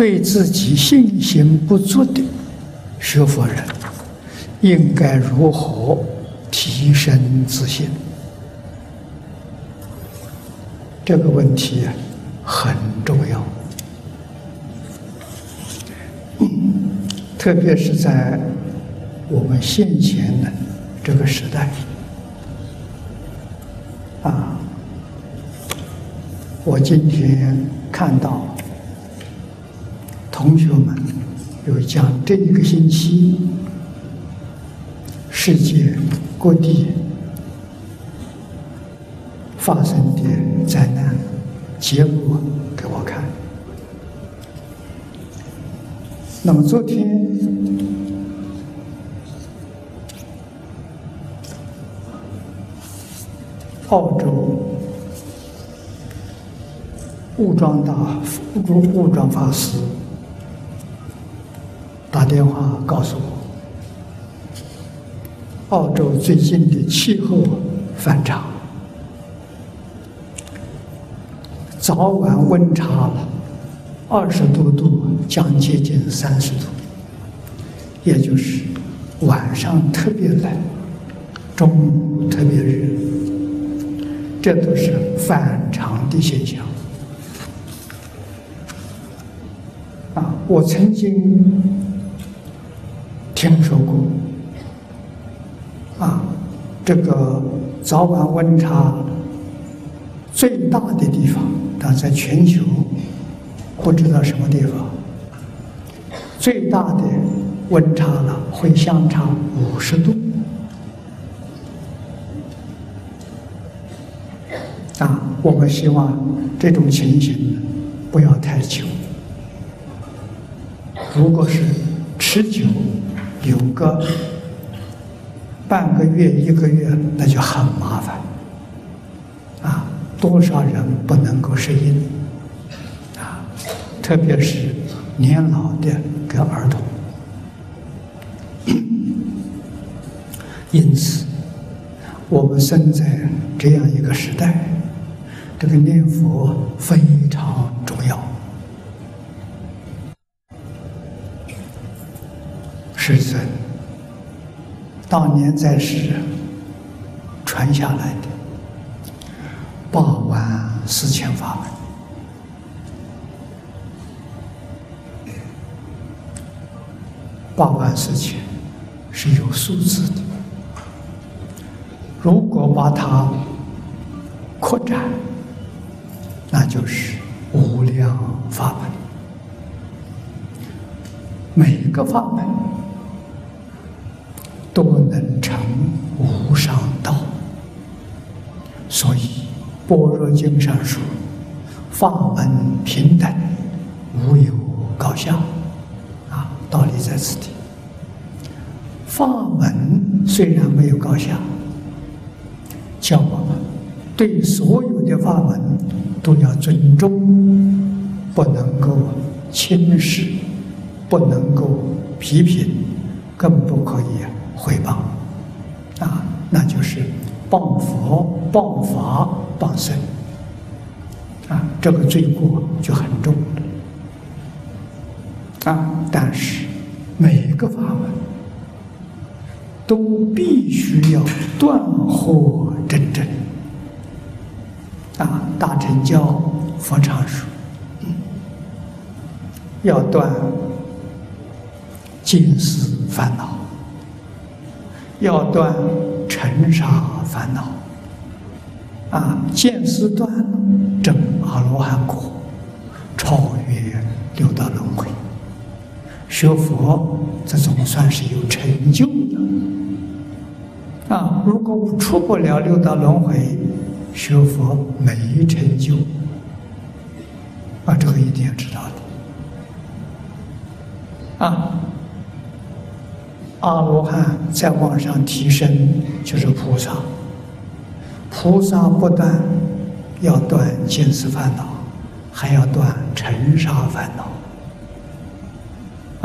对自己信心不足的学佛人，应该如何提升自信？这个问题很重要，特别是在我们现前的这个时代。啊，我今天看到同学们有讲这一个星期世界各地发生的灾难结果给我看。那么昨天澳洲武装大武装武装法师电话告诉我，澳洲最近的气候反常，早晚温差了二十多度，将接近三十度，也就是晚上特别冷，中午特别热。这都是反常的现象啊！我曾经听说过啊，这个早晚温差最大的地方，但在全球不知道什么地方，最大的温差呢会相差五十度。啊，我们希望这种情形不要太久。如果是持久，有个半个月、一个月，那就很麻烦。啊，多少人不能够适应？啊，特别是年老的跟儿童。因此，我们生在这样一个时代。这个念佛非常重要。世尊当年在世传下来的八万四千法门，八万四千是有数字的。如果把它扩展，那就是无量法门，每一个法门般若经》上说：“法门平等，无有高下。”啊，道理在此地。法门虽然没有高下，叫我们对所有的法门。都要尊重，不能够轻视，不能够批评，更不可以诽谤，啊，那就是谤佛、谤法、谤僧，啊，这个罪过就很重啊。但是每一个法门都必须要断惑真正。啊，大乘教佛常说，要断见思烦恼，要断尘沙烦恼。啊，见思断了，证阿罗汉果，超越六道轮回。学佛，这总算是有成就的。啊，如果出不了六道轮回。学佛没成就，啊，这个一定要知道的。啊，阿罗汉再往上提升就是菩萨，菩萨不但要断见思烦恼，还要断尘沙烦恼。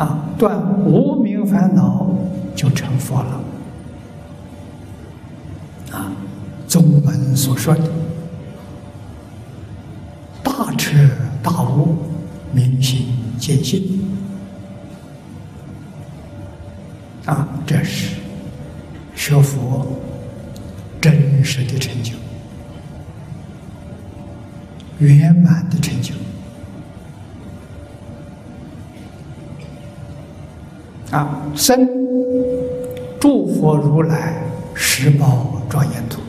啊，断无明烦恼就成佛了。啊。宗门所说的大彻大悟、明心见性。啊，这是学佛圆满的成就。啊，生诸佛如来十宝庄严土，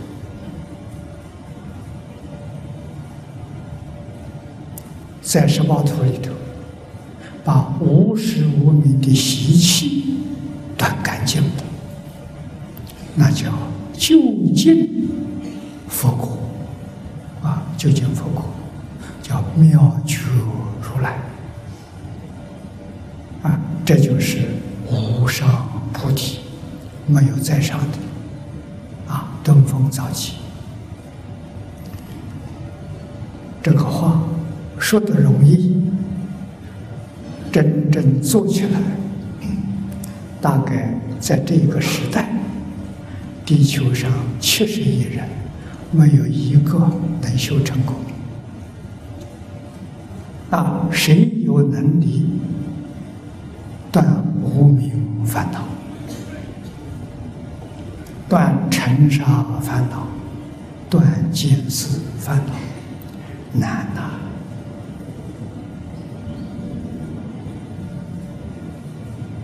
在十宝图里头，把无始无明的习气。断干净，那叫究竟佛果！究竟佛果叫妙觉如来啊！这就是无上菩提，没有在上的啊！登峰造极，这个话说的容易，真正做起来。大概在这个时代，地球上七十亿人，没有一个能修成功。啊，谁有能力断无名烦恼、断尘沙烦恼、断见思烦恼？难呐！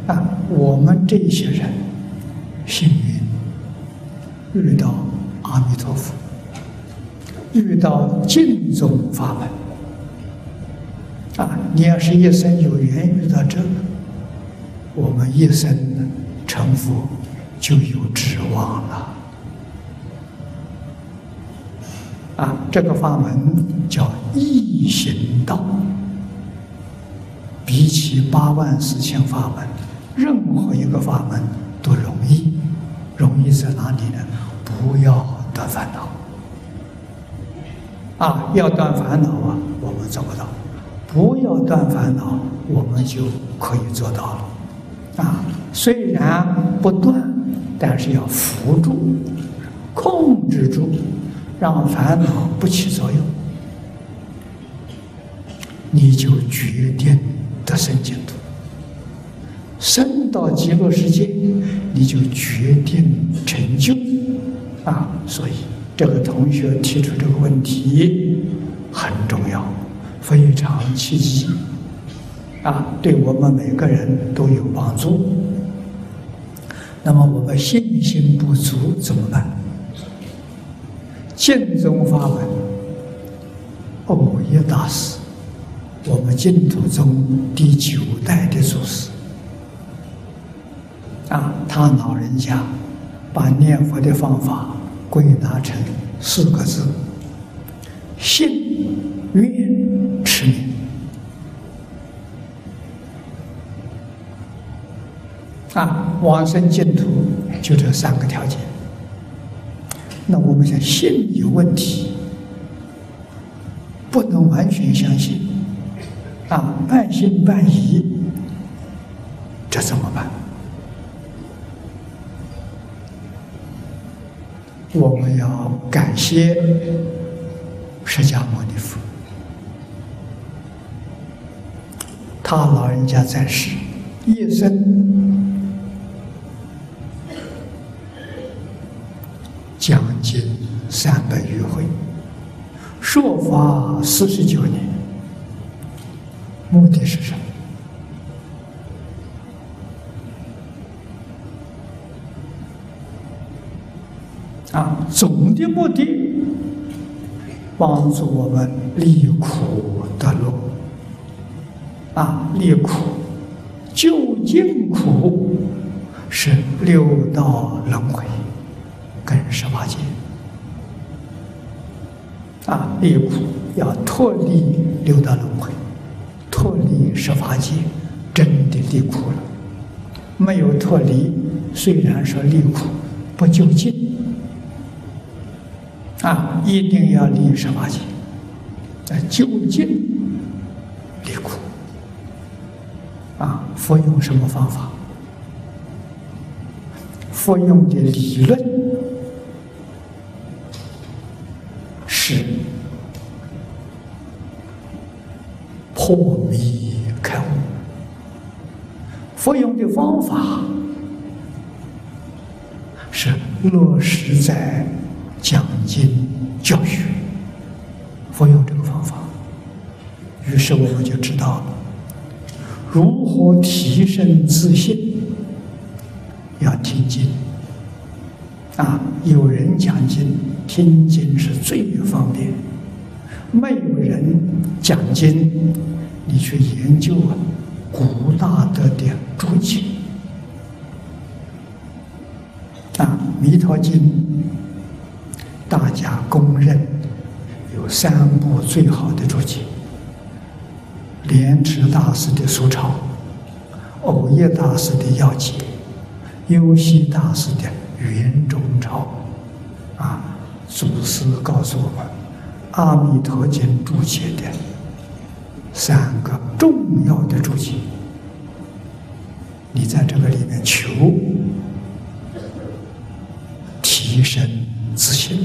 啊我们这些人幸运遇到阿弥陀佛，遇到净宗法门啊！你要是一生有缘遇到这个，我们一生成佛就有指望了啊！这个法门叫一行道，比起八万四千法门。任何一个法门都容易，容易在哪里呢？不要得烦恼啊！要断烦恼啊，我们做不到；不要断烦恼，我们就可以做到了啊！虽然不断，但是要扶住、控制住，让烦恼不起作用，你就决定得生净土。升到极乐世界，你就决定成就啊！所以这个同学提出这个问题很重要，非常契机啊，对我们每个人都有帮助。那么我们信心不足怎么办？净宗法门，欧耶大师，我们净土宗第九代的祖师。啊，他老人家把念佛的方法归纳成四个字：信、愿、持、名。啊，往生净土就这三个条件。那我们讲信有问题，不能完全相信，啊，半信半疑，这怎么办？我们要感谢释迦牟尼佛，他老人家在世一生将近三百余回，说法四十九年，目的是什么？啊，总的目的帮助我们离苦得乐。啊，离苦究竟苦是六道轮回跟十八界。啊，离苦要脱离六道轮回，脱离十八界，真的离苦了。没有脱离，虽然说离苦，不究竟。啊，一定要离十八界，在就近离苦。啊，佛用什么方法？佛用的理论是破迷开悟。佛用的方法是落实在讲经教学，佛用这个方法，于是我们就知道了如何提升自信，要听经啊，有人讲经，听经是最方便。没有人讲经，你去研究啊，古大德的注解啊，《弥陀经》，大家公认有三部最好的注解：莲池大师的疏钞，藕叶大师的要解，优溪大师的圆中钞。啊，祖师告诉我们。《阿弥陀经》注解的三个重要的注解，你在这个里面求提升自信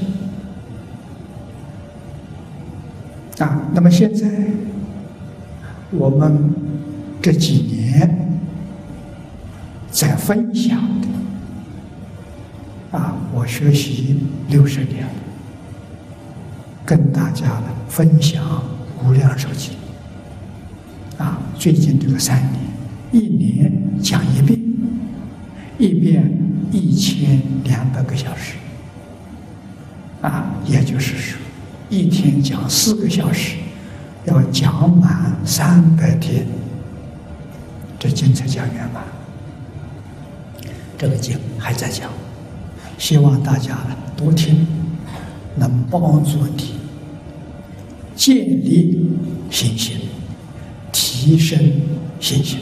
啊。那么现在我们这几年在分享的啊，我学习六十年。跟大家呢分享无量寿经啊，最近这个三年，一年讲一遍，一遍一千两百个小时，啊，也就是说，一天讲四个小时，要讲满三百天，这经才讲圆满。这个经还在讲，希望大家呢多听，能帮助你。建立信心，提升信心。